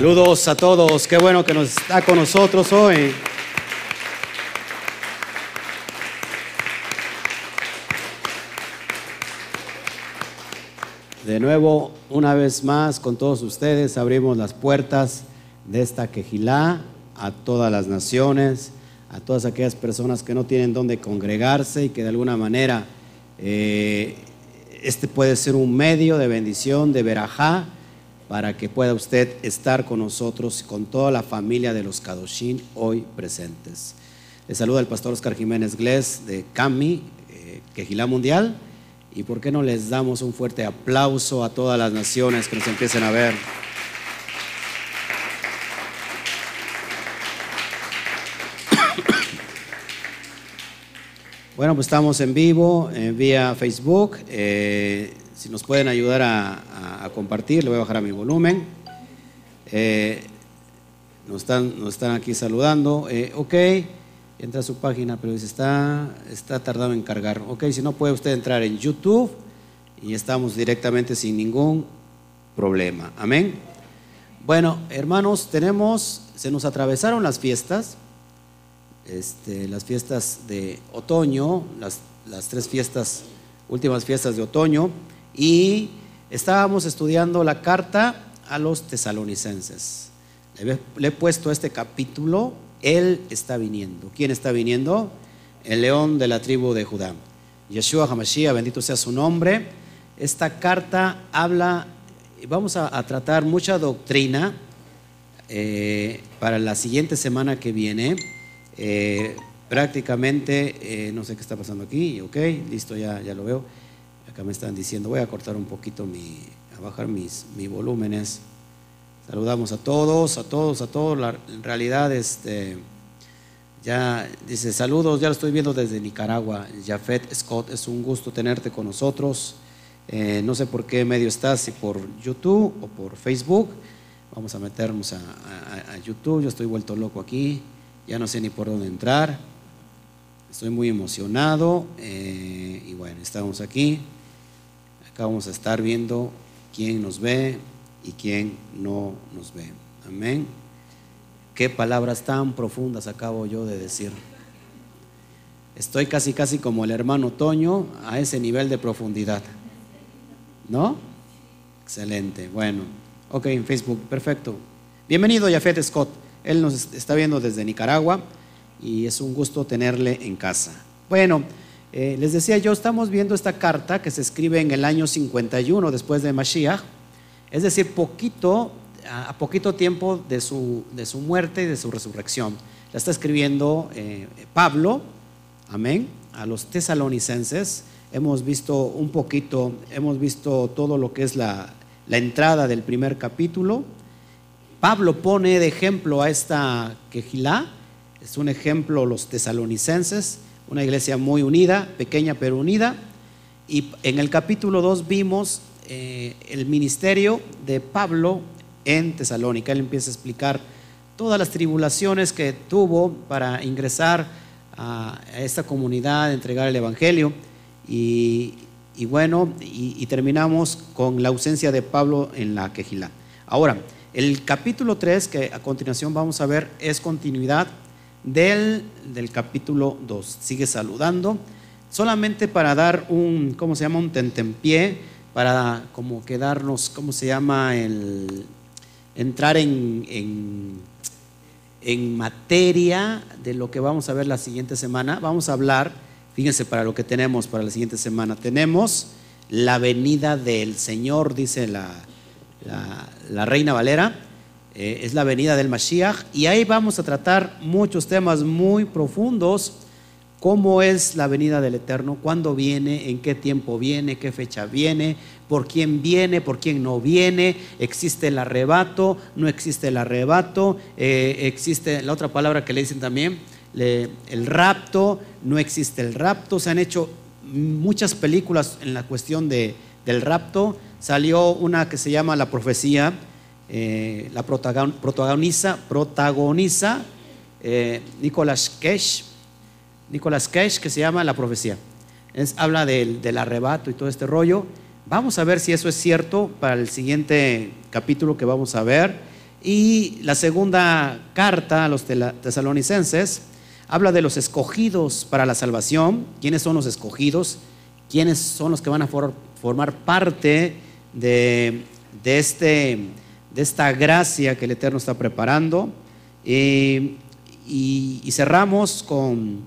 Saludos a todos, qué bueno que nos está con nosotros hoy. De nuevo, una vez más, con todos ustedes, abrimos las puertas de esta quejilá a todas las naciones, a todas aquellas personas que no tienen dónde congregarse y que de alguna manera eh, este puede ser un medio de bendición, de verajá, para que pueda usted estar con nosotros con toda la familia de los Kadoshin hoy presentes. Le saluda el pastor Oscar Jiménez Glés de CAMI, eh, Quejilá Mundial. Y por qué no les damos un fuerte aplauso a todas las naciones que nos empiecen a ver. Bueno, pues estamos en vivo eh, vía Facebook. Eh, si nos pueden ayudar a, compartir, le voy a bajar a mi volumen. Eh, nos, están, nos están aquí saludando. ok entra a su página, pero está, está tardado en cargar. Ok, si no puede usted entrar en YouTube y estamos directamente sin ningún problema. Amén. Bueno, hermanos, tenemos, se nos atravesaron las fiestas, este, las fiestas de otoño, las, las tres fiestas, últimas fiestas de otoño, y estábamos estudiando la carta a los tesalonicenses. le he puesto este capítulo él está viniendo. ¿Quién está viniendo? El león de la tribu de Judá. Yeshua HaMashiach, bendito sea su nombre. Esta carta habla, vamos a, tratar mucha doctrina eh, para la siguiente semana que viene. Eh, prácticamente, eh, no sé qué está pasando aquí, ok, listo, ya, ya lo veo. Acá me están diciendo, voy a cortar un poquito mi, a bajar mis, mis volúmenes. Saludamos a todos, a todos, a todos. en realidad, este, ya dice saludos, ya lo estoy viendo desde Nicaragua. Jafet Scott, es un gusto tenerte con nosotros. Eh, no sé por qué medio estás, si por YouTube o por Facebook. Vamos a meternos a, YouTube. Yo estoy vuelto loco aquí, ya no sé ni por dónde entrar. Estoy muy emocionado eh, y bueno, estamos aquí. Acá vamos a estar viendo quién nos ve, y quien no nos ve. Amén. Qué palabras tan profundas acabo yo de decir. Estoy casi, casi como el hermano Toño a ese nivel de profundidad. ¿No? Excelente. Bueno, ok, en Facebook, perfecto. Bienvenido, Jafet Scott. Él nos está viendo desde Nicaragua y es un gusto tenerle en casa. Bueno, eh, les decía yo, estamos viendo esta carta que se escribe en el año 51 después de Mashiach es decir, poquito, a poquito tiempo de su, de su muerte y de su resurrección. La está escribiendo eh, Pablo, amén, a los tesalonicenses. Hemos visto un poquito, hemos visto todo lo que es la, la entrada del primer capítulo. Pablo pone de ejemplo a esta quejilá, es un ejemplo los tesalonicenses, una iglesia muy unida, pequeña pero unida. Y en el capítulo 2 vimos eh, el ministerio de Pablo en Tesalónica. Él empieza a explicar todas las tribulaciones que tuvo para ingresar a esta comunidad, entregar el Evangelio. Y, bueno, y, terminamos con la ausencia de Pablo en la quejilá. Ahora, el capítulo 3, que a continuación vamos a ver, es continuidad del, del capítulo 2. Sigue saludando, solamente para dar un, ¿cómo se llama? Un tentempié para como quedarnos, ¿cómo se llama? El, entrar en, en, materia de lo que vamos a ver la siguiente semana. Vamos a hablar, fíjense para lo que tenemos para la siguiente semana. Tenemos la venida del Señor, dice la, la, Reina Valera. Eh, es la venida del Mashiach. Y ahí vamos a tratar muchos temas muy profundos cómo es la venida del Eterno, cuándo viene, en qué tiempo viene, qué fecha viene, por quién viene, por quién no viene, existe el arrebato, no existe el arrebato, eh, existe la otra palabra que le dicen también, el rapto, no existe el rapto, se han hecho muchas películas en la cuestión de, del rapto, salió una que se llama La Profecía, eh, la protagoniza, protagoniza eh, Nicolas Cage, Nicolas Cage que se llama La Profecía. Es, habla del, arrebato y todo este rollo. Vamos a ver si eso es cierto para el siguiente capítulo que vamos a ver. Y la segunda carta a los tesalonicenses habla de los escogidos para la salvación. ¿Quiénes son los escogidos? ¿Quiénes son los que van a formar parte de, este, de esta gracia que el Eterno está preparando? y, cerramos con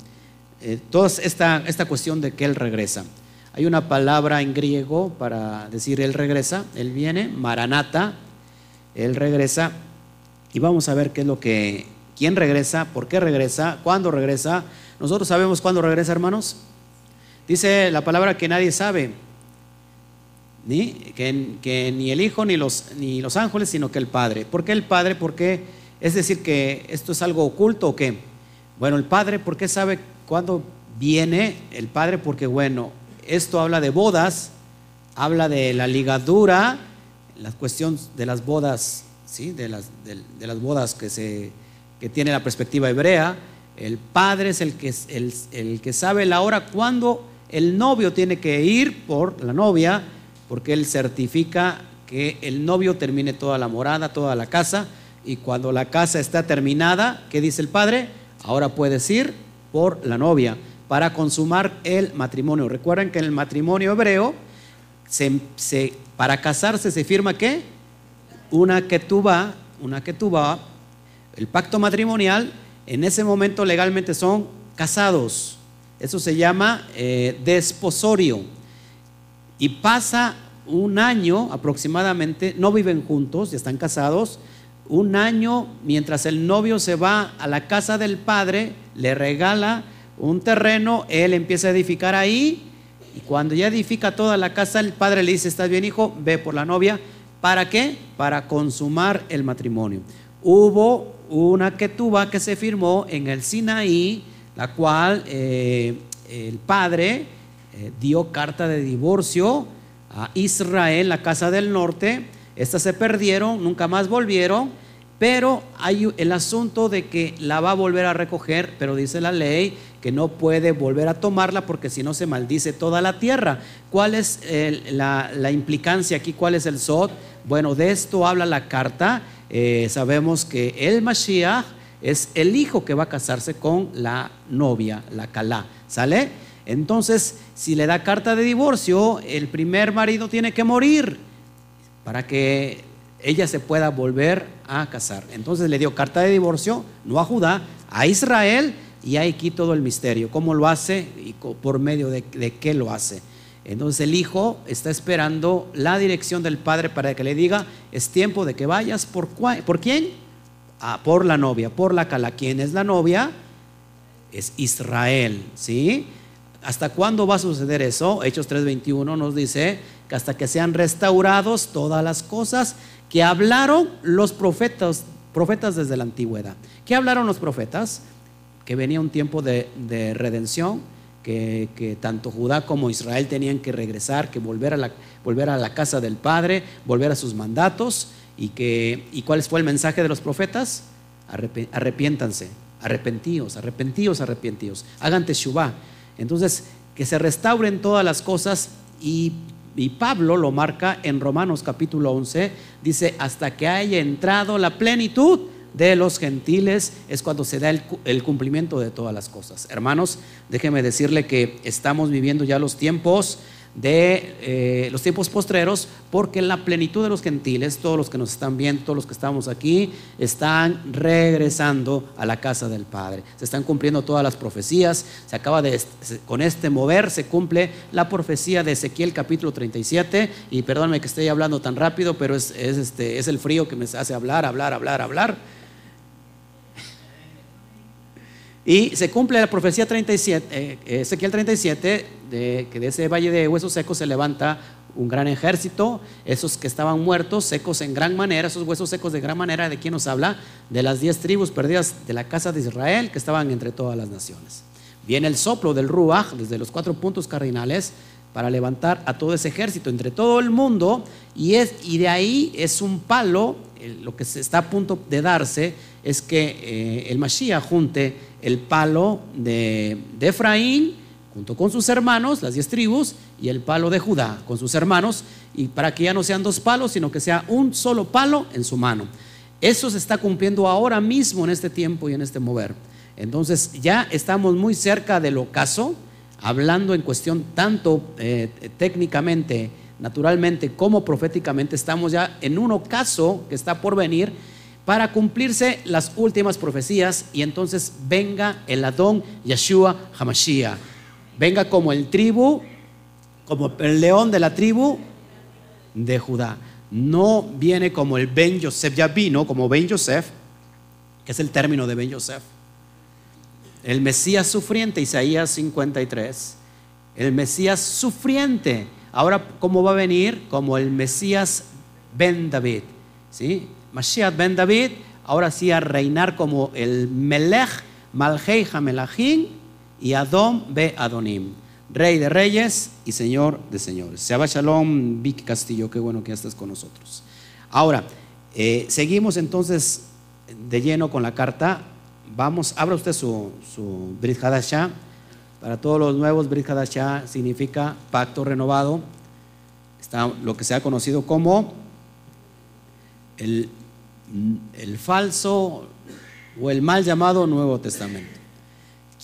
eh, toda esta, esta cuestión de que Él regresa. Hay una palabra en griego para decir Él regresa, Él viene, Maranata, Él regresa. Y vamos a ver qué es lo que, quién regresa, por qué regresa, cuándo regresa. Nosotros sabemos cuándo regresa, hermanos. Dice la palabra que nadie sabe, que, ni el Hijo ni los, ni los ángeles, sino que el Padre. ¿Por qué el Padre? Porque es decir que esto es algo oculto o qué. Bueno, el Padre, ¿por qué sabe cuándo viene? El Padre, porque bueno, esto habla de bodas, habla de la ligadura, la cuestión de las bodas, ¿sí? de, las, bodas que, se, que tiene la perspectiva hebrea. El padre es el que, el que sabe la hora cuando el novio tiene que ir por la novia, porque él certifica que el novio termine toda la morada, toda la casa, y cuando la casa está terminada, ¿qué dice el padre? Ahora puedes ir por la novia para consumar el matrimonio. Recuerden que en el matrimonio hebreo, se, para casarse se firma qué? Una ketubá, una ketubá, el pacto matrimonial, en ese momento legalmente son casados. Eso se llama eh, desposorio. Y pasa un año aproximadamente, no viven juntos, ya están casados, un año mientras el novio se va a la casa del padre, le regala un terreno, él empieza a edificar ahí y cuando ya edifica toda la casa, el padre le dice, estás bien hijo, ve por la novia. ¿Para qué? Para consumar el matrimonio. Hubo una ketuba que se firmó en el Sinaí, la cual eh, el padre eh, dio carta de divorcio a Israel, la casa del norte. Estas se perdieron, nunca más volvieron pero hay el asunto de que la va a volver a recoger, pero dice la ley que no puede volver a tomarla porque si no se maldice toda la tierra. ¿Cuál es la, implicancia aquí? ¿Cuál es el sot? Bueno, de esto habla la carta. Eh, sabemos que el Mashiach es el hijo que va a casarse con la novia, la Kalá. ¿Sale? Entonces, si le da carta de divorcio, el primer marido tiene que morir para que ella se pueda volver a casar. Entonces le dio carta de divorcio, no a Judá, a Israel, y hay aquí todo el misterio. ¿Cómo lo hace y por medio de, qué lo hace? Entonces el hijo está esperando la dirección del padre para que le diga, es tiempo de que vayas. ¿Por, ¿por quién? Ah, por la novia, por la cala. ¿Quién es la novia? Es Israel, ¿sí? ¿Hasta cuándo va a suceder eso? Hechos 3:21 nos dice que hasta que sean restaurados todas las cosas que hablaron los profetas, profetas desde la antigüedad. ¿Qué hablaron los profetas? Que venía un tiempo de, redención, que, tanto Judá como Israel tenían que regresar, que volver a la, casa del Padre, volver a sus mandatos. ¿Y, que, ¿Y cuál fue el mensaje de los profetas? Arrepiéntanse, arrepentíos, arrepentíos, arrepentíos. Hagan teshuvah. Entonces, que se restauren todas las cosas y y Pablo lo marca en Romanos capítulo 11, dice, hasta que haya entrado la plenitud de los gentiles es cuando se da el, cumplimiento de todas las cosas. Hermanos, déjeme decirle que estamos viviendo ya los tiempos de eh, los tiempos postreros, porque la plenitud de los gentiles, todos los que nos están viendo, todos los que estamos aquí, están regresando a la casa del Padre. Se están cumpliendo todas las profecías. Se acaba de, con este mover, se cumple la profecía de Ezequiel capítulo 37. Y perdónme que esté hablando tan rápido, pero es, este, es el frío que me hace hablar, hablar, hablar, hablar. Y se cumple la profecía 37, eh, Ezequiel 37, de, que de ese valle de huesos secos se levanta un gran ejército, esos que estaban muertos, secos en gran manera, esos huesos secos de gran manera, ¿de quién nos habla? De las diez tribus perdidas de la casa de Israel que estaban entre todas las naciones. Viene el soplo del Ruach desde los cuatro puntos cardinales para levantar a todo ese ejército entre todo el mundo y, es, y de ahí es un palo, lo que está a punto de darse es que eh, el Mashiach junte el palo de, Efraín junto con sus hermanos, las diez tribus, y el palo de Judá con sus hermanos, y para que ya no sean dos palos, sino que sea un solo palo en su mano. Eso se está cumpliendo ahora mismo en este tiempo y en este mover. Entonces ya estamos muy cerca del ocaso, hablando en cuestión tanto eh, técnicamente, naturalmente, como proféticamente, estamos ya en un ocaso que está por venir para cumplirse las últimas profecías y entonces venga el Adón Yeshua Hamashiach. Venga como el tribu, como el león de la tribu de Judá. No viene como el Ben Yosef, ya vino como Ben Yosef, que es el término de Ben Yosef. El Mesías sufriente, Isaías 53. El Mesías sufriente. Ahora, ¿cómo va a venir? Como el Mesías Ben David. ¿Sí? Mashiach ben David, ahora sí a reinar como el Melech, Malhei Hamelachim y Adom be Adonim, Rey de reyes y Señor de señores. Shabbat Shalom, Vicky Castillo, qué bueno que estás con nosotros. Ahora, eh, seguimos entonces de lleno con la carta. Vamos, abra usted su, su Brit Para todos los nuevos, Brit Hadashah significa pacto renovado. Está lo que se ha conocido como el el falso o el mal llamado Nuevo Testamento.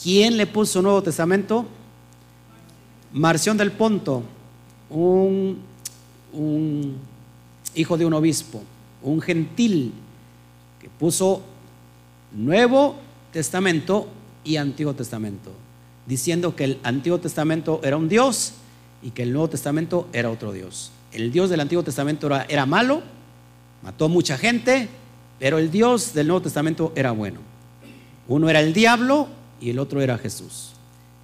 ¿Quién le puso Nuevo Testamento? Marción del Ponto, un, hijo de un obispo, un gentil, que puso Nuevo Testamento y Antiguo Testamento, diciendo que el Antiguo Testamento era un Dios y que el Nuevo Testamento era otro Dios. El Dios del Antiguo Testamento era, era malo, mató mucha gente, pero el Dios del Nuevo Testamento era bueno. Uno era el diablo y el otro era Jesús.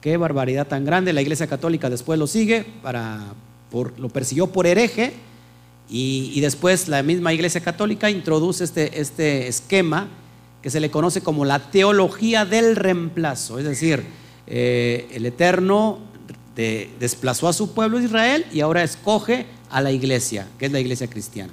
Qué barbaridad tan grande. La Iglesia Católica después lo sigue, para, lo persiguió por hereje y, después la misma Iglesia Católica introduce este, este esquema que se le conoce como la teología del reemplazo. Es decir, eh, el Eterno desplazó a su pueblo Israel y ahora escoge a la iglesia, que es la iglesia cristiana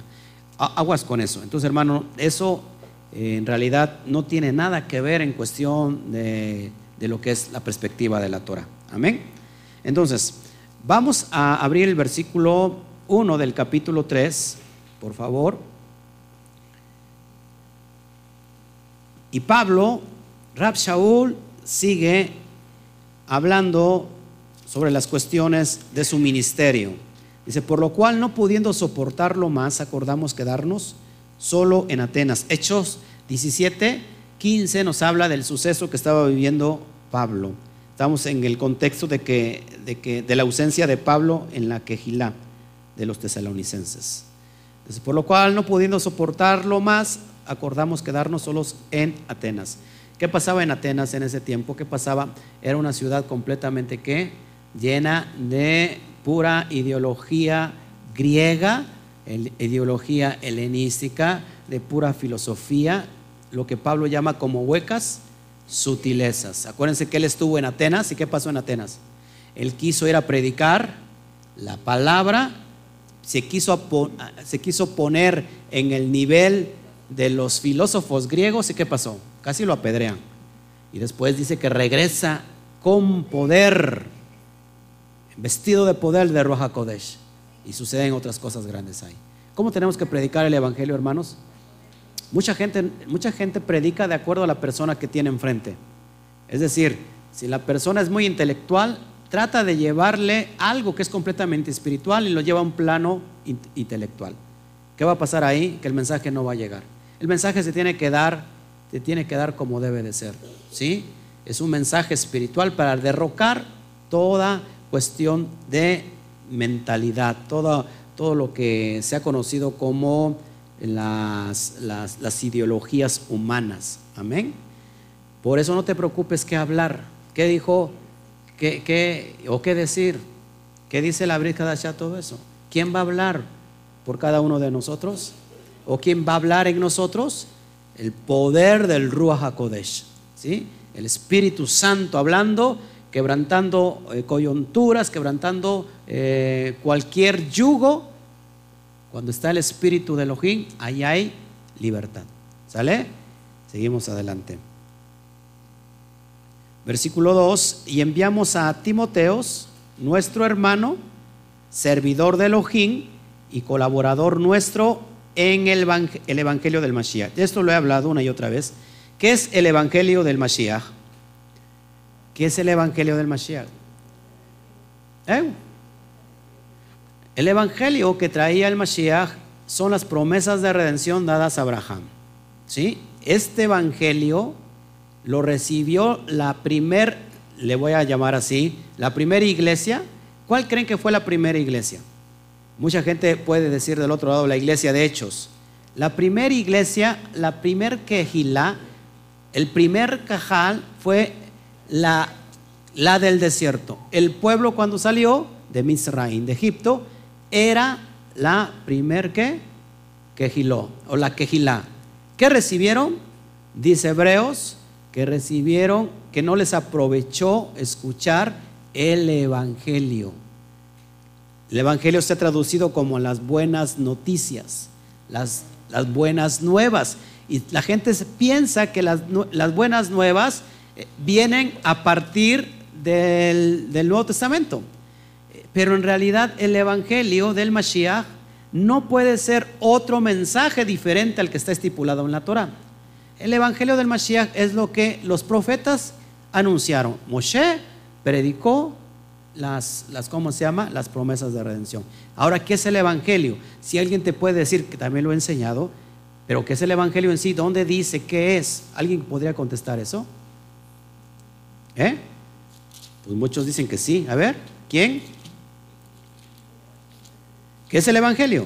aguas con eso. Entonces, hermano, eso eh, en realidad no tiene nada que ver en cuestión de, lo que es la perspectiva de la Torah. Amén. Entonces, vamos a abrir el versículo 1 del capítulo 3, por favor. Y Pablo, Rab Shaul, sigue hablando sobre las cuestiones de su ministerio. Dice, por lo cual no pudiendo soportarlo más, acordamos quedarnos solo en Atenas. Hechos 17, 15 nos habla del suceso que estaba viviendo Pablo. Estamos en el contexto de, que, de, que, de la ausencia de Pablo en la quejilá de los tesalonicenses. Dice, por lo cual no pudiendo soportarlo más, acordamos quedarnos solos en Atenas. ¿Qué pasaba en Atenas en ese tiempo? ¿Qué pasaba? Era una ciudad completamente que llena de pura ideología griega, ideología helenística, de pura filosofía, lo que Pablo llama como huecas sutilezas. Acuérdense que él estuvo en Atenas y qué pasó en Atenas. Él quiso ir a predicar la palabra, se quiso, se quiso poner en el nivel de los filósofos griegos y qué pasó. Casi lo apedrean. Y después dice que regresa con poder vestido de poder de Roja Kodesh. Y suceden otras cosas grandes ahí. ¿Cómo tenemos que predicar el Evangelio, hermanos? Mucha gente, mucha gente predica de acuerdo a la persona que tiene enfrente. Es decir, si la persona es muy intelectual, trata de llevarle algo que es completamente espiritual y lo lleva a un plano intelectual. ¿Qué va a pasar ahí? Que el mensaje no va a llegar. El mensaje se tiene que dar, se tiene que dar como debe de ser. ¿Sí? Es un mensaje espiritual para derrocar toda cuestión de mentalidad, todo, todo lo que se ha conocido como las, las, ideologías humanas. Amén. Por eso no te preocupes qué hablar, qué dijo, qué, qué, o qué decir, qué dice la Brija de todo eso. ¿Quién va a hablar por cada uno de nosotros? ¿O quién va a hablar en nosotros? El poder del Ruach HaKodesh, ¿sí? El Espíritu Santo hablando quebrantando eh, coyunturas, quebrantando eh, cualquier yugo. Cuando está el espíritu de Elohim, ahí hay libertad. ¿Sale? Seguimos adelante. Versículo 2, y enviamos a Timoteos, nuestro hermano, servidor de Elohim y colaborador nuestro en el, el Evangelio del Mashiach. Esto lo he hablado una y otra vez. ¿Qué es el Evangelio del Mashiach? ¿Qué es el Evangelio del Mashiach? ¿Eh? El Evangelio que traía el Mashiach son las promesas de redención dadas a Abraham. ¿Sí? Este Evangelio lo recibió la primer, le voy a llamar así, la primera iglesia. ¿Cuál creen que fue la primera iglesia? Mucha gente puede decir del otro lado la iglesia de Hechos. La primera iglesia, la primer quejilá, el primer cajal fue la, la del desierto. El pueblo cuando salió de Misraín, de Egipto, era la primer que quejiló, o la quejilá. ¿Qué recibieron? Dice Hebreos, que recibieron, que no les aprovechó escuchar el Evangelio. El Evangelio está traducido como las buenas noticias, las, las buenas nuevas. Y la gente piensa que las, las buenas nuevas vienen a partir del, del Nuevo Testamento. Pero en realidad el Evangelio del Mashiach no puede ser otro mensaje diferente al que está estipulado en la Torah. El Evangelio del Mashiach es lo que los profetas anunciaron. Moshe predicó las, las, ¿cómo se llama? Las promesas de redención. Ahora, ¿qué es el Evangelio? Si alguien te puede decir, que también lo he enseñado, pero ¿qué es el Evangelio en sí? ¿Dónde dice qué es? ¿Alguien podría contestar eso? ¿Eh? Pues muchos dicen que sí. A ver, ¿quién? ¿Qué es el Evangelio?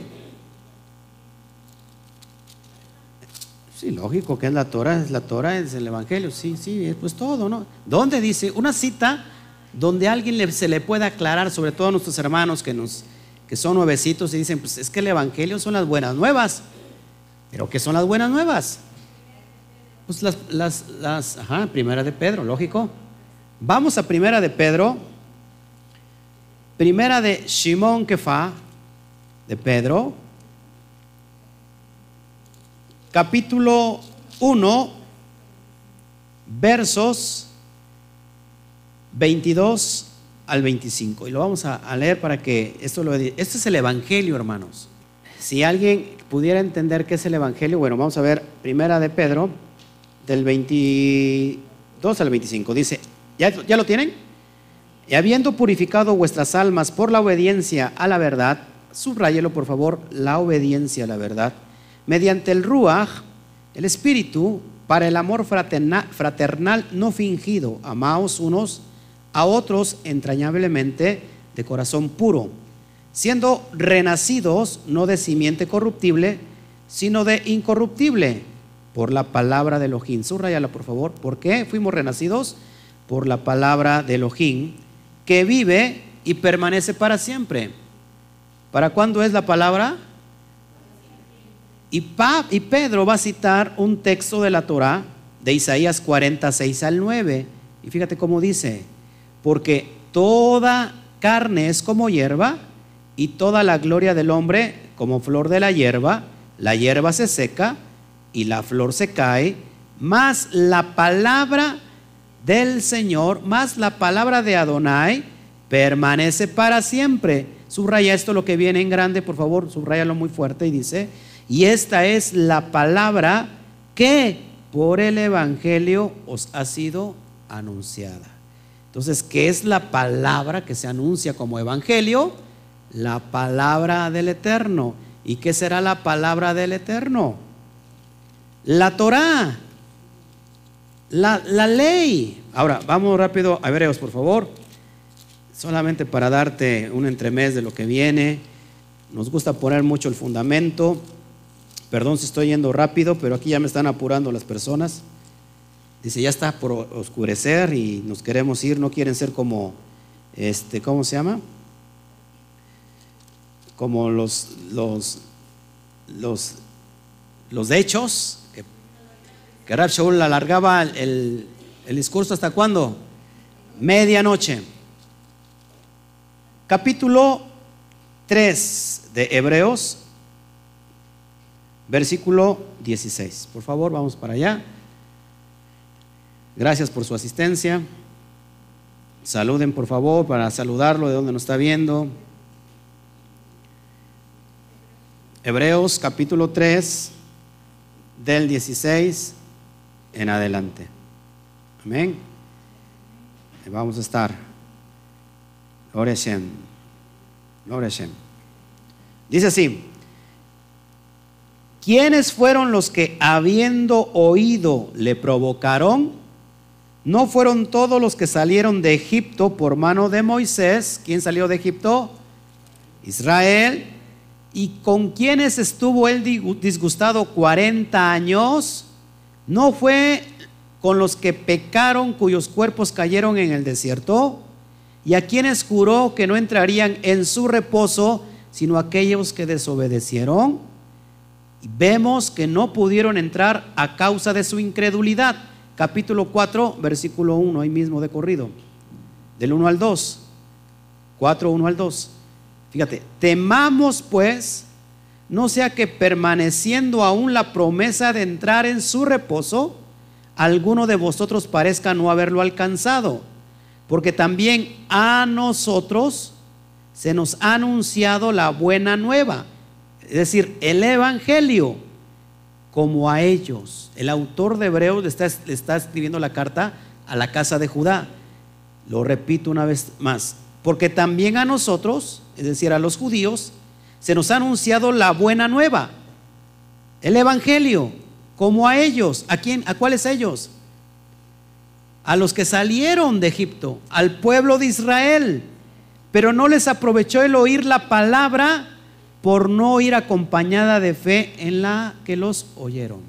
Sí, lógico que es la Torah, es la Torah, es el Evangelio, sí, sí, es pues todo, ¿no? ¿Dónde dice? Una cita donde a alguien se le pueda aclarar, sobre todo a nuestros hermanos que, nos, que son nuevecitos y dicen, pues es que el Evangelio son las buenas nuevas. ¿Pero qué son las buenas nuevas? Pues las, las, las ajá, primera de Pedro, lógico. Vamos a primera de Pedro, primera de Shimon Kefa, de Pedro, capítulo 1, versos 22 al 25. Y lo vamos a, leer para que esto lo... Este es el Evangelio, hermanos. Si alguien pudiera entender qué es el Evangelio, bueno, vamos a ver Primera de Pedro, del 22 al 25. Dice, ¿ya, ya lo tienen? Y habiendo purificado vuestras almas por la obediencia a la verdad, subrayelo por favor, la obediencia a la verdad mediante el Ruach, el Espíritu, para el amor fraternal, no fingido. Amaos unos a otros entrañablemente de corazón puro, siendo renacidos no de simiente corruptible, sino de incorruptible, por la palabra de Elohim. Subrayala, por favor. ¿Por qué fuimos renacidos? Por la palabra de Elohim, que vive y permanece para siempre. ¿Para cuándo es la palabra? Y, Pedro va a citar un texto de la Torah de Isaías 46 al 9. Y fíjate cómo dice, porque toda carne es como hierba y toda la gloria del hombre como flor de la hierba. La hierba se seca y la flor se cae, más la palabra del Señor, más la palabra de Adonai permanece para siempre. Subraya esto lo que viene en grande, por favor, subrayalo muy fuerte y dice, y esta es la palabra que por el Evangelio os ha sido anunciada. Entonces, ¿qué es la palabra que se anuncia como Evangelio? La palabra del Eterno. ¿Y qué será la palabra del Eterno? La Torah. La, la ley. Ahora, vamos rápido a Hebreos, por favor. Solamente para darte un entremés de lo que viene. Nos gusta poner mucho el fundamento. Perdón si estoy yendo rápido, pero aquí ya me están apurando las personas. Dice, ya está por oscurecer y nos queremos ir, no quieren ser como, este, ¿cómo se llama? Como los, los, los, los hechos, que, Rab Shaul alargaba el, el discurso hasta cuándo? Medianoche. Capítulo 3 de Hebreos, versículo 16. Por favor, vamos para allá. Gracias por su asistencia. Saluden, por favor, para saludarlo de donde nos está viendo. Hebreos capítulo 3, del 16 en adelante. Amén. Vamos a estar. A Shem. Dice así. ¿Quiénes fueron los que habiendo oído le provocaron? ¿No fueron todos los que salieron de Egipto por mano de Moisés? ¿Quién salió de Egipto? Israel. ¿Y con quiénes estuvo él disgustado 40 años? ¿No fue con los que pecaron cuyos cuerpos cayeron en el desierto? ¿Y a quienes juró que no entrarían en su reposo, sino aquellos que desobedecieron? Y vemos que no pudieron entrar a causa de su incredulidad. Capítulo 4, versículo 1, ahí mismo de corrido. Del 1 al 2. 4, 1 al 2. Fíjate, temamos pues, no sea que permaneciendo aún la promesa de entrar en su reposo, alguno de vosotros parezca no haberlo alcanzado, porque también a nosotros se nos ha anunciado la buena nueva, es decir, el Evangelio, como a ellos. El autor de Hebreos le está, le está escribiendo la carta a la casa de Judá. Lo repito una vez más, porque también a nosotros, es decir, a los judíos, se nos ha anunciado la buena nueva, el Evangelio, como a ellos. ¿A quién? ¿A cuáles ellos? A los que salieron de Egipto, al pueblo de Israel, pero no les aprovechó el oír la palabra por no ir acompañada de fe en la que los oyeron.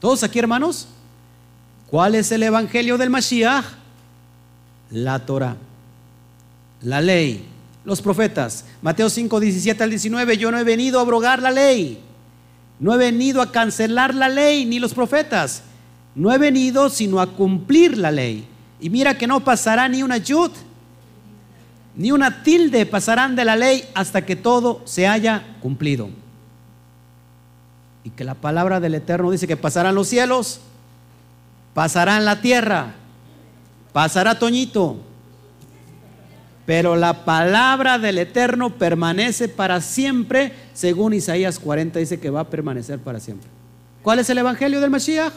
¿Todos aquí, hermanos? ¿Cuál es el Evangelio del Mashiach? La Torah la ley, los profetas. Mateo 5, 17 al 19, yo no he venido a abrogar la ley, no he venido a cancelar la ley ni los profetas, no he venido sino a cumplir la ley. Y mira que no pasará ni una yud, ni una tilde pasarán de la ley hasta que todo se haya cumplido. Y que la palabra del Eterno dice que pasarán los cielos, pasarán la tierra, pasará Toñito, pero la palabra del Eterno permanece para siempre, según Isaías 40 dice que va a permanecer para siempre. ¿Cuál es el evangelio del Mashiach?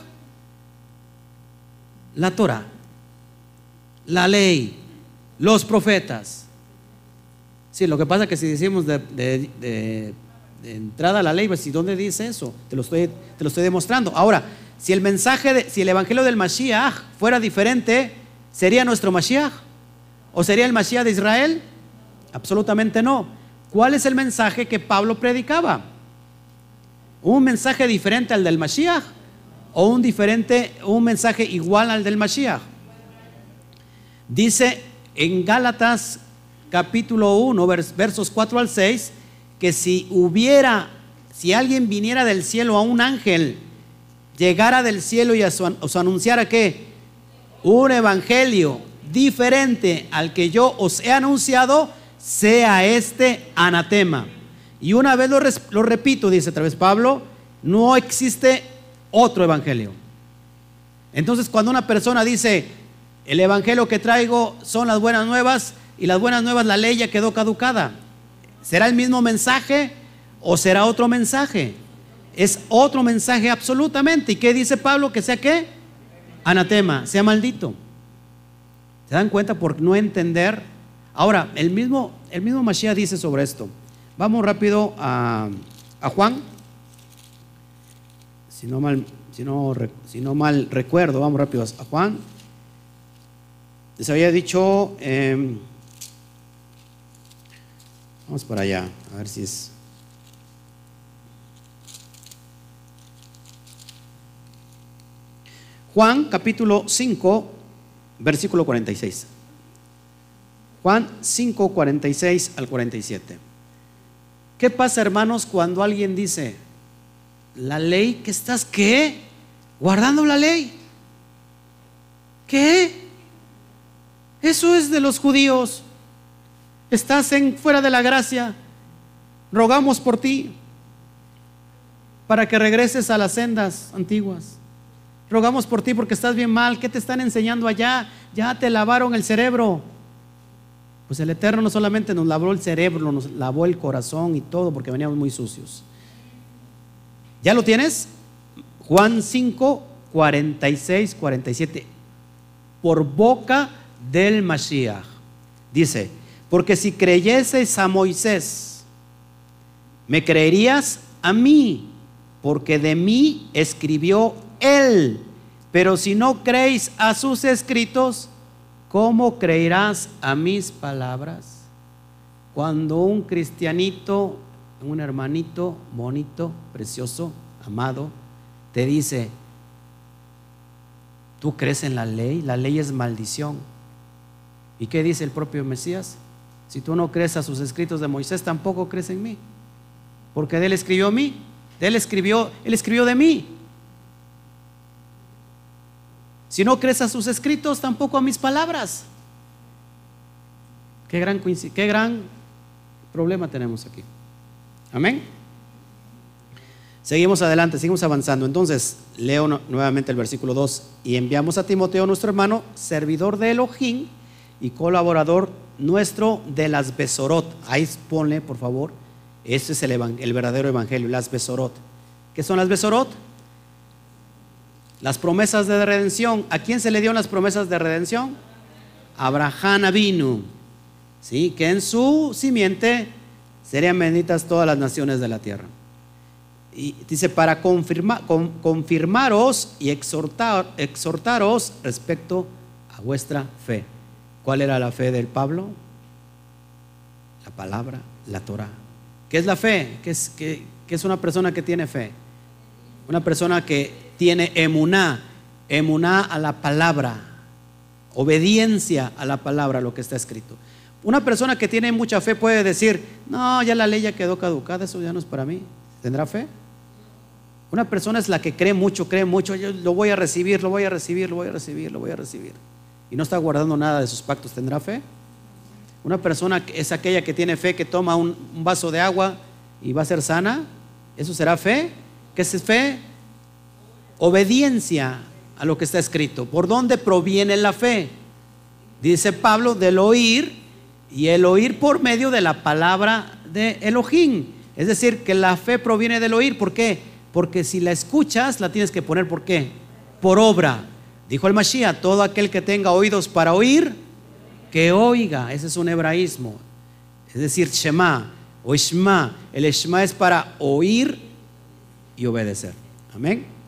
La Torah, la ley, los profetas. Sí, lo que pasa es que si decimos de, entrada a la ley, pues ¿y dónde dice eso? Te lo estoy, te lo estoy demostrando. Ahora, si el mensaje, si el evangelio del Mashiach fuera diferente, ¿sería nuestro Mashiach? ¿O sería el Mashiach de Israel? Absolutamente no. ¿Cuál es el mensaje que Pablo predicaba? ¿Un mensaje diferente al del Mashiach? ¿O un, diferente, un mensaje igual al del Mashiach? Dice en Gálatas capítulo 1, versos 4 al 6, que si hubiera, si alguien viniera del cielo a un ángel, llegara del cielo y os anunciara que un evangelio diferente al que yo os he anunciado, sea este anatema. Y una vez lo, repito, dice otra vez Pablo, no existe otro evangelio. Entonces cuando una persona dice, el evangelio que traigo son las buenas nuevas y las buenas nuevas la ley ya quedó caducada, ¿será el mismo mensaje o será otro mensaje? Es otro mensaje absolutamente. ¿Y qué dice Pablo? Que sea qué? Anatema, sea maldito. ¿Se dan cuenta por no entender? Ahora, el mismo, el mismo Mashiach dice sobre esto. Vamos rápido a, Juan. Si no, mal, si, no, si no mal recuerdo, vamos rápido a Juan. Les había dicho, em, vamos para allá, a ver si es... Juan capítulo 5, versículo 46. Juan 5, 46 al 47. ¿Qué pasa, hermanos, cuando alguien dice, la ley que estás, ¿qué? Guardando la ley. ¿Qué? Eso es de los judíos. Estás en, fuera de la gracia. Rogamos por ti para que regreses a las sendas antiguas. Rogamos por ti porque estás bien mal. ¿Qué te están enseñando allá? Ya te lavaron el cerebro. Pues el Eterno no solamente nos lavó el cerebro, nos lavó el corazón y todo porque veníamos muy sucios. ¿Ya lo tienes? Juan 5, 46, 47. Por boca del Mashiach. Dice, porque si creyeseis a Moisés, me creerías a mí, porque de mí escribió él. Pero si no creéis a sus escritos, ¿cómo creerás a mis palabras? Cuando un cristianito, un hermanito bonito, precioso, amado, te dice, tú crees en la ley, la ley es maldición. ¿Y qué dice el propio Mesías? Si tú no crees a sus escritos de Moisés, tampoco crees en mí. Porque de él escribió a mí, de él escribió, él escribió de mí. Si no crees a sus escritos, tampoco a mis palabras. Qué gran, qué gran problema tenemos aquí. Amén. Seguimos adelante, seguimos avanzando. Entonces, leo nuevamente el versículo 2. Y enviamos a Timoteo, nuestro hermano, servidor de Elohim y colaborador nuestro de las Besorot. Ahí pone, por favor, ese es el, el, verdadero evangelio, las Besorot. ¿Qué son las Besorot? Las promesas de redención. ¿A quién se le dieron las promesas de redención? Abraham Avinu. ¿Sí? Que en su simiente serían benditas todas las naciones de la tierra. Y dice, para confirmar, confirmaros y exhortar, exhortaros respecto a vuestra fe. ¿Cuál era la fe del Pablo? La palabra, la Torah. ¿Qué es la fe? ¿Qué es, qué, es una persona que tiene fe? Una persona que tiene emuná, emuná a la palabra, obediencia a la palabra, lo que está escrito. Una persona que tiene mucha fe puede decir, no, ya la ley ya quedó caducada, eso ya no es para mí. ¿Tendrá fe? Una persona es la que cree mucho, cree mucho, yo lo voy a recibir, lo voy a recibir, lo voy a recibir, lo voy a recibir y no está guardando nada de sus pactos, ¿tendrá fe? Una persona es aquella que tiene fe, que toma un, vaso de agua y va a ser sana. ¿Eso será fe? ¿Qué es fe? Obediencia a lo que está escrito. ¿Por dónde proviene la fe? Dice Pablo, del oír y el oír por medio de la palabra de Elohim. Es decir, que la fe proviene del oír. ¿Por qué? Porque si la escuchas, la tienes que poner ¿por qué? Por obra. Dijo el Mashiach, todo aquel que tenga oídos para oír, que oiga. Ese es un hebraísmo. Es decir, Shema o Shema. El Shema es para oír y obedecer. Amén.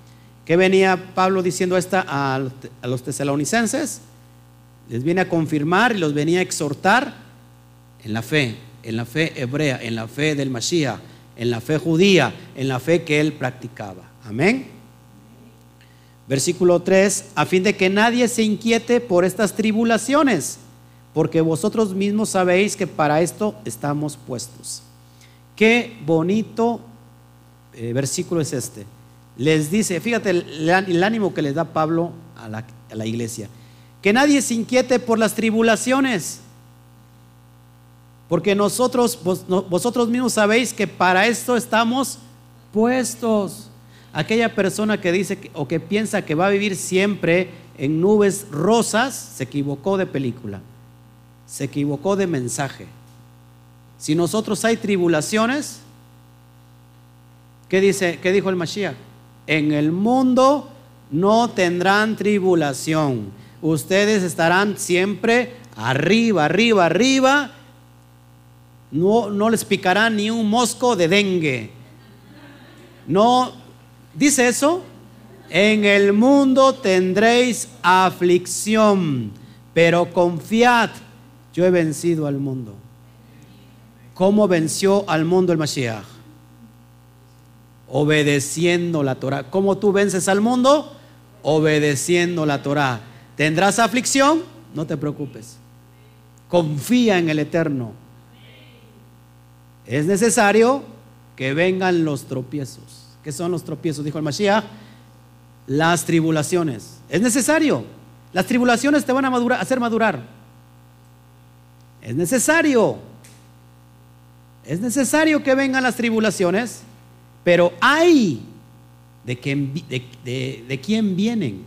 ¿Qué venía Pablo diciendo esta a, los tesalonicenses? Les viene a confirmar y los venía a exhortar en la fe, en la fe hebrea, en la fe del Mashiach, en la fe judía, en la fe que él practicaba. Amén. Versículo 3, a fin de que nadie se inquiete por estas tribulaciones, porque vosotros mismos sabéis que para esto estamos puestos. Qué bonito eh, versículo es este. Les dice, fíjate el, ánimo que les da Pablo a la, iglesia, que nadie se inquiete por las tribulaciones, porque nosotros, vosotros mismos sabéis que para esto estamos puestos. Aquella persona que dice o que piensa que va a vivir siempre en nubes rosas, se equivocó de película, se equivocó de mensaje. Si nosotros hay tribulaciones, ¿qué, dice, qué dijo el Mashiach? En el mundo no tendrán tribulación. Ustedes estarán siempre arriba, arriba, arriba. No, no les picará ni un mosco de dengue. No Dice eso, en el mundo tendréis aflicción, pero confiad, yo he vencido al mundo. ¿Cómo venció al mundo el Mashiach? Obedeciendo la Torah. ¿Cómo tú vences al mundo? Obedeciendo la Torah. ¿Tendrás aflicción? No te preocupes. Confía en el Eterno. Es necesario que vengan los tropiezos. ¿Qué son los tropiezos? Dijo el Mashiach. Las tribulaciones. Es necesario. Las tribulaciones te van a hacer madurar. Es necesario. Es necesario que vengan las tribulaciones, pero hay de, de quién vienen.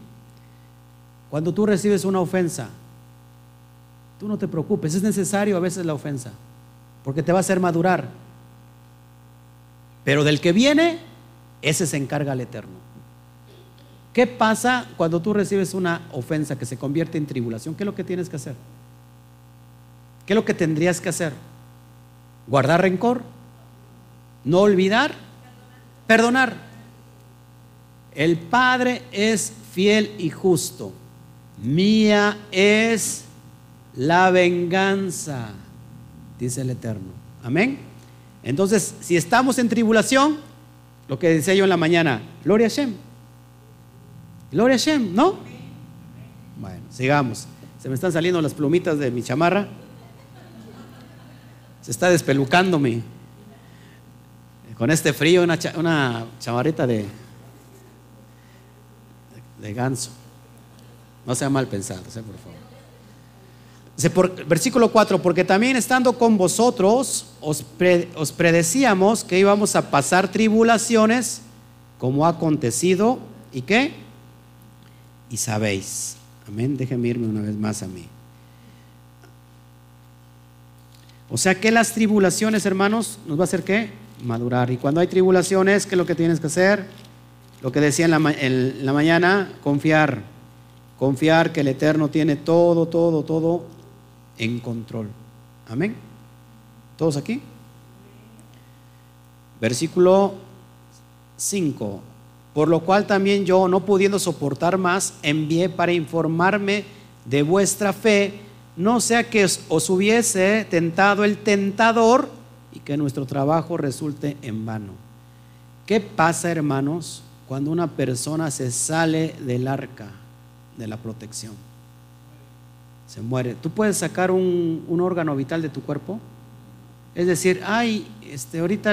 Cuando tú recibes una ofensa, Tú no te preocupes, es necesario a veces la ofensa, porque te va a hacer madurar. Pero del que viene, ese se encarga el Eterno. ¿Qué pasa cuando tú recibes una ofensa que se convierte en tribulación? ¿Qué es lo que tienes que hacer? ¿Qué es lo que tendrías que hacer? ¿Guardar rencor? ¿No olvidar? Perdonar. El Padre es fiel y justo. Mía es la venganza, dice el Eterno. Amén. Entonces, si estamos en tribulación, lo que decía yo en la mañana, gloria a Shem. Gloria a Shem, ¿no? Bueno, sigamos. Se me están saliendo las plumitas de mi chamarra. Se está despelucando mi. Con este frío, una, una chamarrita de, de ganso. No sea mal pensado, por favor. versículo 4, porque también estando con vosotros os, os predecíamos que íbamos a pasar tribulaciones como ha acontecido y qué? Y sabéis. Amén. Déjenme irme una vez más a mí. O sea que las tribulaciones, hermanos, nos va a hacer qué? Madurar. Y cuando hay tribulaciones, ¿qué es lo que tienes que hacer? Lo que decía en la, mañana, confiar. Confiar que el Eterno tiene todo, todo, todo en control. Amén. ¿Todos aquí? Versículo 5. Por lo cual también yo, no pudiendo soportar más, envié para informarme de vuestra fe, no sea que os hubiese tentado el tentador y que nuestro trabajo resulte en vano. ¿Qué pasa, hermanos, cuando una persona se sale del arca de la protección. Se muere. ¿Tú puedes sacar un, órgano vital de tu cuerpo? Es decir, ay, este, ahorita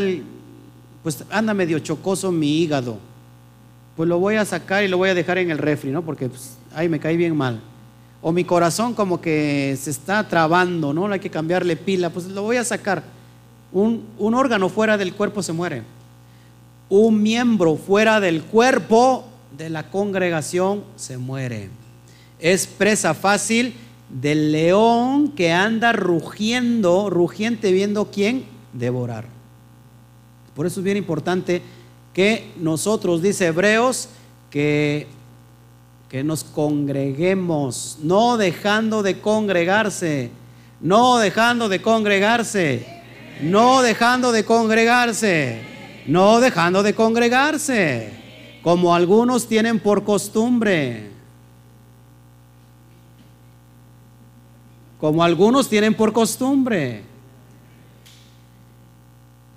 pues anda medio chocoso mi hígado. Pues lo voy a sacar y lo voy a dejar en el refri, ¿no? Porque, pues, ay, me cae bien mal. O mi corazón como que se está trabando, ¿no? Hay que cambiarle pila, pues lo voy a sacar. Un, órgano fuera del cuerpo se muere un miembro fuera del cuerpo de la congregación se muere. Es presa fácil del león que anda rugiendo, rugiente viendo quién devorar. Por eso es bien importante que nosotros, dice Hebreos, que, que nos congreguemos, no dejando de congregarse, no dejando de congregarse, no dejando de congregarse no dejando de congregarse, como algunos tienen por costumbre. Como algunos tienen por costumbre.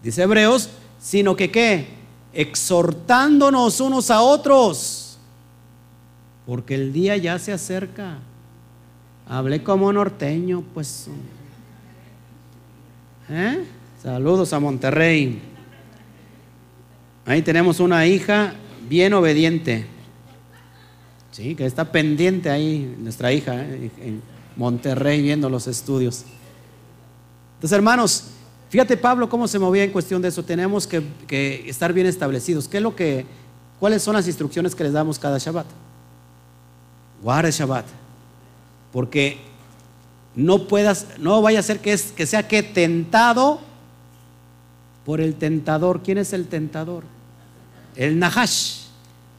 Dice Hebreos, sino que qué? Exhortándonos unos a otros, porque el día ya se acerca. Hablé como norteño, pues. ¿Eh? Saludos a Monterrey. Ahí tenemos una hija bien obediente. Sí, que está pendiente ahí, nuestra hija, eh, en Monterrey, viendo los estudios. Entonces, hermanos, fíjate Pablo cómo se movía en cuestión de eso. Tenemos que, estar bien establecidos. ¿Qué es lo que, ¿Cuáles son las instrucciones que les damos cada Shabbat? Guarda Shabbat. Porque no puedas, no vaya a ser que, es, que sea que tentado por el tentador. ¿Quién es el tentador? el Nahash,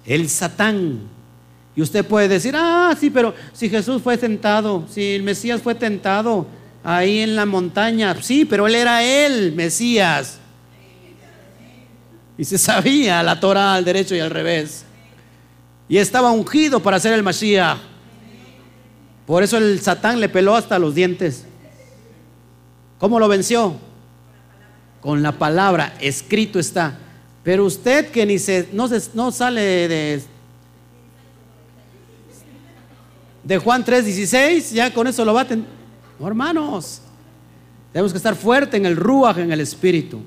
el Satán. Y usted puede decir, ah, sí, pero si Jesús fue tentado, si el Mesías fue tentado ahí en la montaña, sí, pero él era él, Mesías. Y se sabía la Torah al derecho y al revés. Y estaba ungido para ser el Mashiach. Por eso el Satán le peló hasta los dientes. ¿Cómo lo venció? Con la palabra, escrito está. Pero usted que ni se no, no sale de, de Juan 3:16, ya con eso lo baten. No, hermanos, tenemos que estar fuerte en el ruaj, en el espíritu.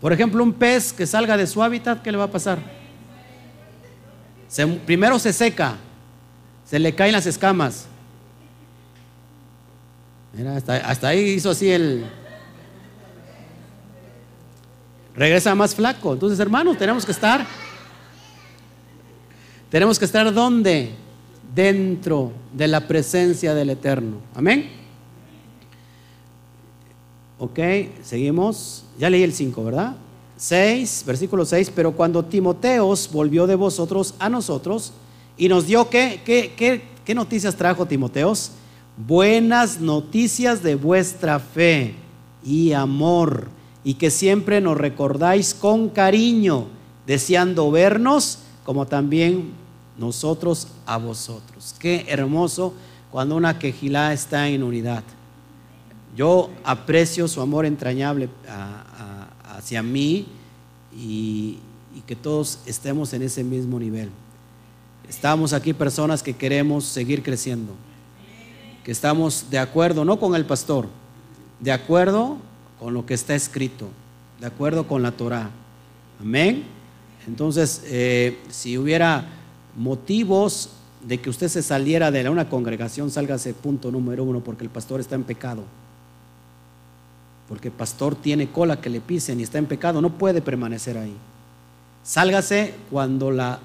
Por ejemplo, un pez que salga de su hábitat, ¿qué le va a pasar? primero se seca, se le caen las escamas. Mira, hasta ahí hizo así el, regresa más flaco. Entonces, hermanos, tenemos que estar. Tenemos que estar donde? dentro de la presencia del Eterno. Amén. Ok, seguimos. Ya leí el 5, ¿verdad? 6, versículo 6, pero cuando Timoteos volvió de vosotros a nosotros y nos dio, ¿qué, qué, qué noticias trajo Timoteos? Buenas noticias de vuestra fe y amor y que siempre nos recordáis con cariño, deseando vernos como también nosotros a vosotros. Qué hermoso cuando una quejilá está en unidad. Yo aprecio su amor entrañable hacia mí y que todos estemos en ese mismo nivel. Estamos aquí personas que queremos seguir creciendo, que estamos de acuerdo, no con el pastor, de acuerdo con lo que está escrito, de acuerdo con la Torah. Amén. Entonces, eh, si hubiera motivos de que usted se saliera de una congregación, sálgase punto número uno, porque el pastor está en pecado. Porque el pastor tiene cola que le pisen y está en pecado, no puede permanecer ahí. Sálgase cuando la,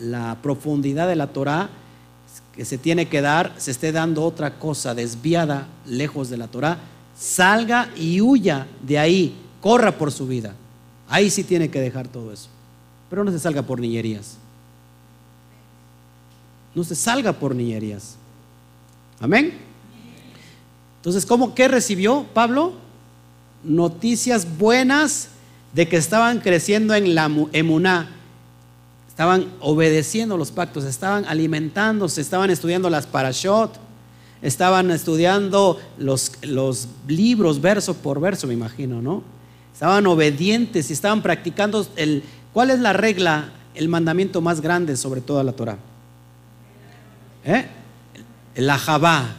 la profundidad de la Torah que se tiene que dar se esté dando otra cosa desviada, lejos de la Torah salga y huya de ahí, corra por su vida. Ahí sí tiene que dejar todo eso. Pero no se salga por niñerías. No se salga por niñerías. Amén. Entonces, ¿cómo qué recibió Pablo? Noticias buenas de que estaban creciendo en la emuná. Estaban obedeciendo los pactos, estaban alimentándose, estaban estudiando las parashot estaban estudiando los, libros verso por verso, me imagino, ¿no? Estaban obedientes y estaban practicando el... ¿Cuál es la regla, el mandamiento más grande sobre toda la Torah? ¿Eh? La Jabá,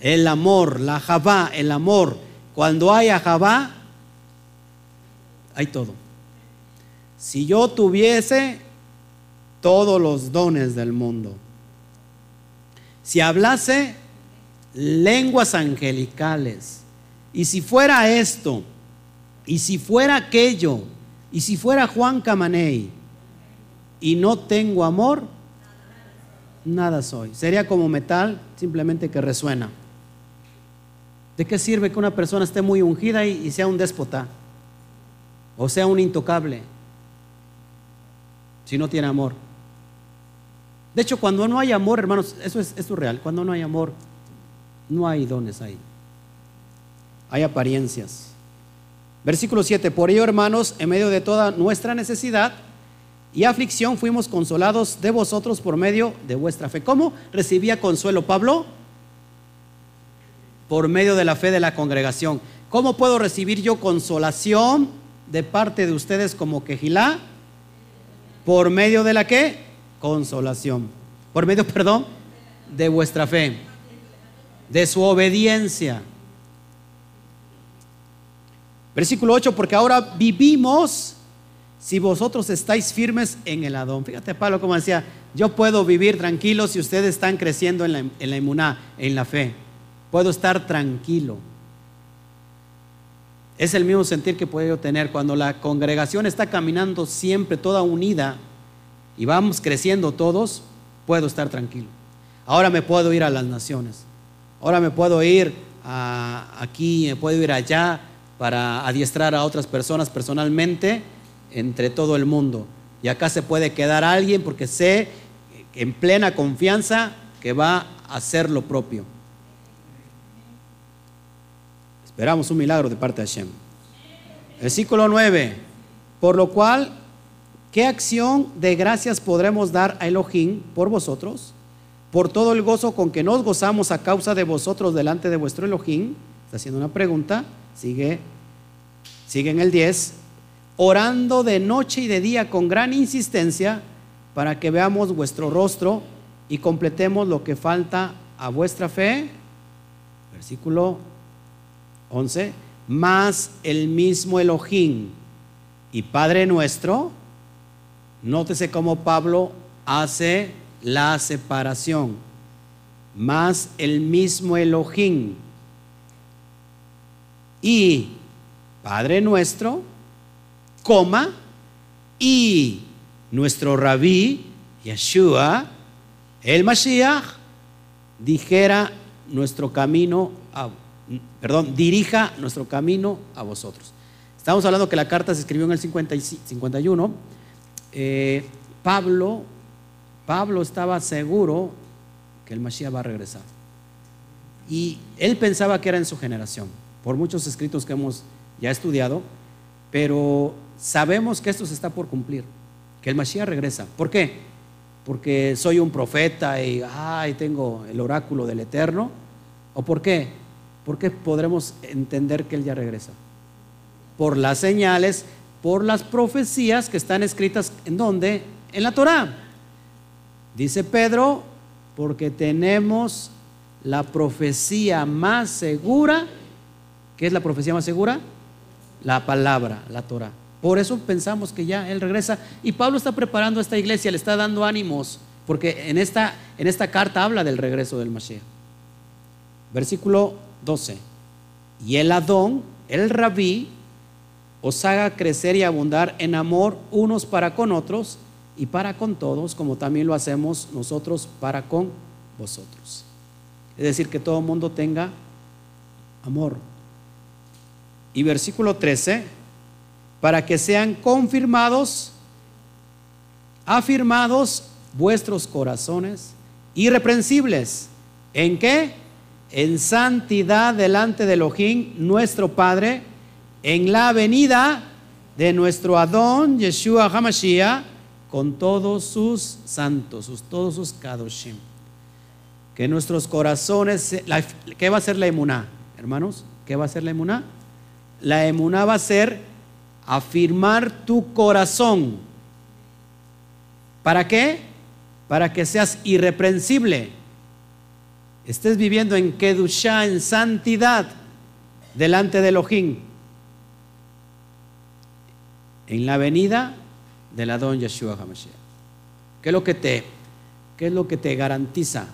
el amor, la Jabá, el amor. Cuando hay Jabá, hay todo. Si yo tuviese todos los dones del mundo, si hablase lenguas angelicales, y si fuera esto, y si fuera aquello, y si fuera Juan Camaney, y no tengo amor, nada soy. Sería como metal, simplemente que resuena. ¿De qué sirve que una persona esté muy ungida y, sea un déspota? O sea un intocable, si no tiene amor. De hecho, cuando no hay amor, hermanos, eso es, real. Cuando no hay amor, no hay dones ahí. Hay apariencias. Versículo 7. Por ello, hermanos, en medio de toda nuestra necesidad y aflicción, fuimos consolados de vosotros por medio de vuestra fe. ¿Cómo recibía consuelo Pablo? Por medio de la fe de la congregación. ¿Cómo puedo recibir yo consolación de parte de ustedes como quejilá? Por medio de la qué? consolación. Por medio, perdón, de vuestra fe, de su obediencia. Versículo 8, porque ahora vivimos si vosotros estáis firmes en el Adón. Fíjate Pablo como decía, yo puedo vivir tranquilo si ustedes están creciendo en la, en la inmuná, en la fe. Puedo estar tranquilo. Es el mismo sentir que puedo tener cuando la congregación está caminando siempre toda unida y vamos creciendo todos, puedo estar tranquilo. Ahora me puedo ir a las naciones. Ahora me puedo ir aquí, me puedo ir allá para adiestrar a otras personas personalmente entre todo el mundo. Y acá se puede quedar alguien porque sé en plena confianza que va a hacer lo propio. Esperamos un milagro de parte de Hashem. Versículo 9. Por lo cual ¿Qué acción de gracias podremos dar a Elohim por vosotros? Por todo el gozo con que nos gozamos a causa de vosotros delante de vuestro Elohim. Está haciendo una pregunta. Sigue, sigue en el 10. Orando de noche y de día con gran insistencia para que veamos vuestro rostro y completemos lo que falta a vuestra fe. Versículo 11. Más el mismo Elohim y Padre nuestro Nótese cómo Pablo hace la separación. Más el mismo Elohim y Padre nuestro, coma, y nuestro rabí, Yeshua, el Mashiach dijera nuestro camino, a, perdón, dirija nuestro camino a vosotros. Estamos hablando que la carta se escribió en el 51. Eh, Pablo, Pablo estaba seguro que el Mashiach va a regresar. Y él pensaba que era en su generación, por muchos escritos que hemos ya estudiado, pero sabemos que esto se está por cumplir, que el Mashiach regresa. ¿Por qué? Porque soy un profeta y ay, tengo el oráculo del Eterno. ¿O por qué? Porque podremos entender que Él ya regresa. Por las señales, por las profecías que están escritas en donde? En la Torah. Dice Pedro, porque tenemos la profecía más segura. ¿Qué es la profecía más segura? La palabra, la Torah. Por eso pensamos que ya Él regresa. Y Pablo está preparando a esta iglesia, le está dando ánimos, porque en esta, en esta carta habla del regreso del Mashiach. Versículo 12. Y el Adón, el rabí, os haga crecer y abundar en amor unos para con otros y para con todos, como también lo hacemos nosotros para con vosotros. Es decir, que todo el mundo tenga amor. Y versículo 13, para que sean confirmados, afirmados vuestros corazones, irreprensibles. ¿En qué? En santidad delante de Elohim, nuestro Padre, en la venida de nuestro Adón, Yeshua HaMashiach, con todos sus santos, todos sus kadoshim que nuestros corazones, ¿qué va a ser la emuná? Hermanos, ¿qué va a ser la emuná? La emuná va a ser afirmar tu corazón. ¿Para qué? Para que seas irreprensible. Estés viviendo en Kedushá, en santidad, delante de Elohim. En la venida de la don Yeshua HaMashiach. ¿Qué es lo que te, qué es lo que te garantiza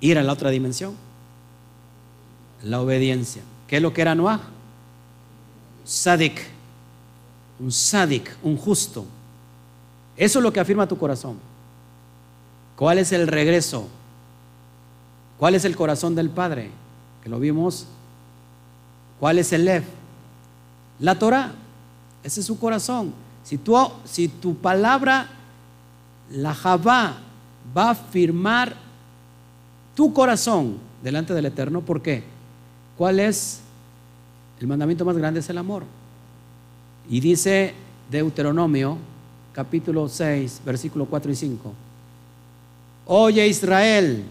ir a la otra dimensión. La obediencia. ¿Qué es lo que era Noah? Sadik. Un sadik, un justo. Eso es lo que afirma tu corazón. ¿Cuál es el regreso? ¿Cuál es el corazón del Padre? Que lo vimos. ¿Cuál es el Lev? La Torah. Ese es su corazón. Si tu, palabra, la Javá, va a afirmar tu corazón delante del Eterno. ¿Por qué? ¿Cuál es? El mandamiento más grande es el amor. Y dice Deuteronomio, capítulo 6, versículo 4 y 5. Oye Israel,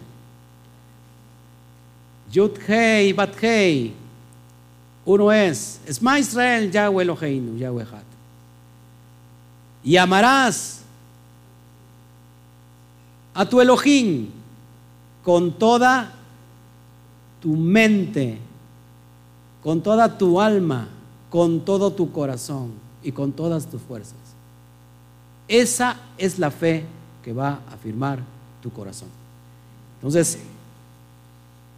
Yud Hei, Bat Hei, uno es, es más Israel, Yahweh Eloheinu, Yahweh Hat. Y amarás a tu Elohim con toda tu mente, con toda tu alma, con todo tu corazón y con todas tus fuerzas. Esa es la fe que va a afirmar tu corazón. Entonces,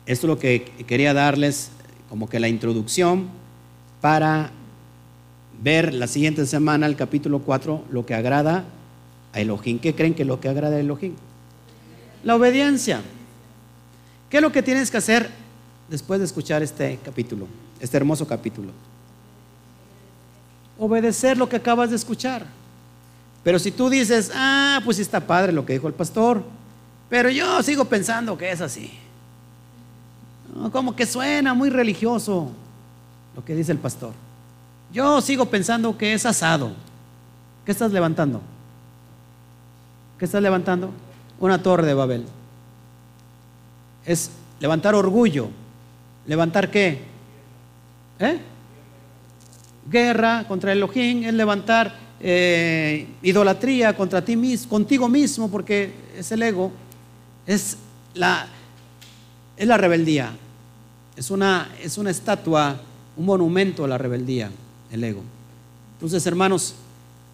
esto es lo que quería darles como que la introducción para ver la siguiente semana, el capítulo 4, lo que agrada a Elohim. ¿Qué creen que lo que agrada a Elohim? La obediencia. ¿Qué es lo que tienes que hacer después de escuchar este capítulo, este hermoso capítulo? Obedecer lo que acabas de escuchar. Pero si tú dices, ah, pues está padre lo que dijo el pastor, pero yo sigo pensando que es así. Como que suena muy religioso lo que dice el pastor. Yo sigo pensando que es asado. ¿Qué estás levantando? ¿Qué estás levantando? Una torre de Babel es levantar orgullo. ¿Levantar qué? ¿Eh? Guerra contra el Elohim, es levantar eh, idolatría contra ti mismo, contigo mismo, porque es el ego, es la, es la rebeldía, es una, es una estatua, un monumento a la rebeldía, el ego. Entonces, hermanos,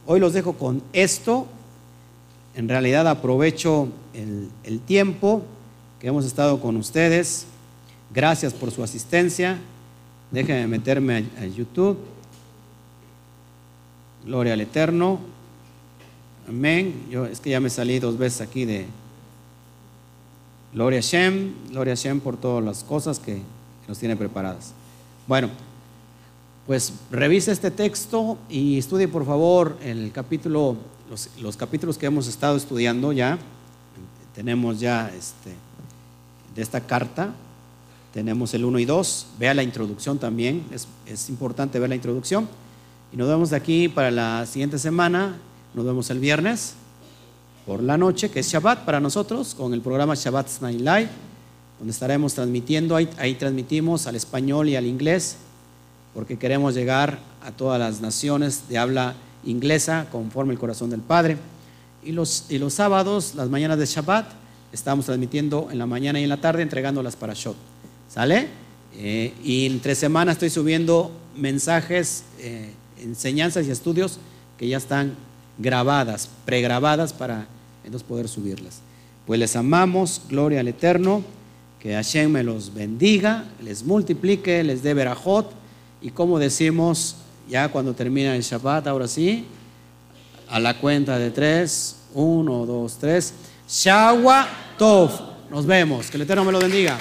hoy los dejo con esto. En realidad aprovecho el, el tiempo que hemos estado con ustedes. Gracias por su asistencia. Déjenme meterme a, YouTube. Gloria al Eterno. Amén. Yo es que ya me salí dos veces aquí de Gloria a Shem, Gloria a Shem por todas las cosas que nos tiene preparadas. Bueno, pues revise este texto y estudie por favor el capítulo, los, capítulos que hemos estado estudiando ya. Tenemos ya este, de esta carta, tenemos el 1 y 2. Vea la introducción también, es, es importante ver la introducción. Y nos vemos de aquí para la siguiente semana. Nos vemos el viernes por la noche, que es Shabbat para nosotros, con el programa Shabbat Night Live, donde estaremos transmitiendo. Ahí, transmitimos al español y al inglés, porque queremos llegar a todas las naciones de habla inglesa conforme el corazón del Padre. Y los, y los sábados, las mañanas de Shabbat, estamos transmitiendo en la mañana y en la tarde, entregando las Shot. ¿Sale? Eh, y en tres semanas estoy subiendo mensajes, eh, enseñanzas y estudios que ya están grabadas, pregrabadas para entonces poder subirlas. Pues les amamos, gloria al Eterno, que Hashem me los bendiga, les multiplique, les dé verajot y como decimos ya cuando termina el Shabbat, ahora sí, a la cuenta de tres, uno, dos, tres, Shawa Tov. Nos vemos, que el Eterno me lo bendiga.